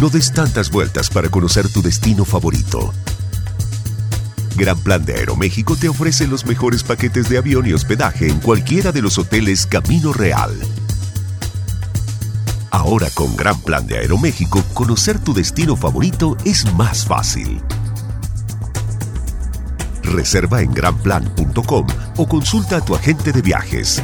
No des tantas vueltas para conocer tu destino favorito. Gran Plan de Aeroméxico te ofrece los mejores paquetes de avión y hospedaje en cualquiera de los hoteles Camino Real. Ahora con Gran Plan de Aeroméxico, conocer tu destino favorito es más fácil. Reserva en granplan.com o consulta a tu agente de viajes.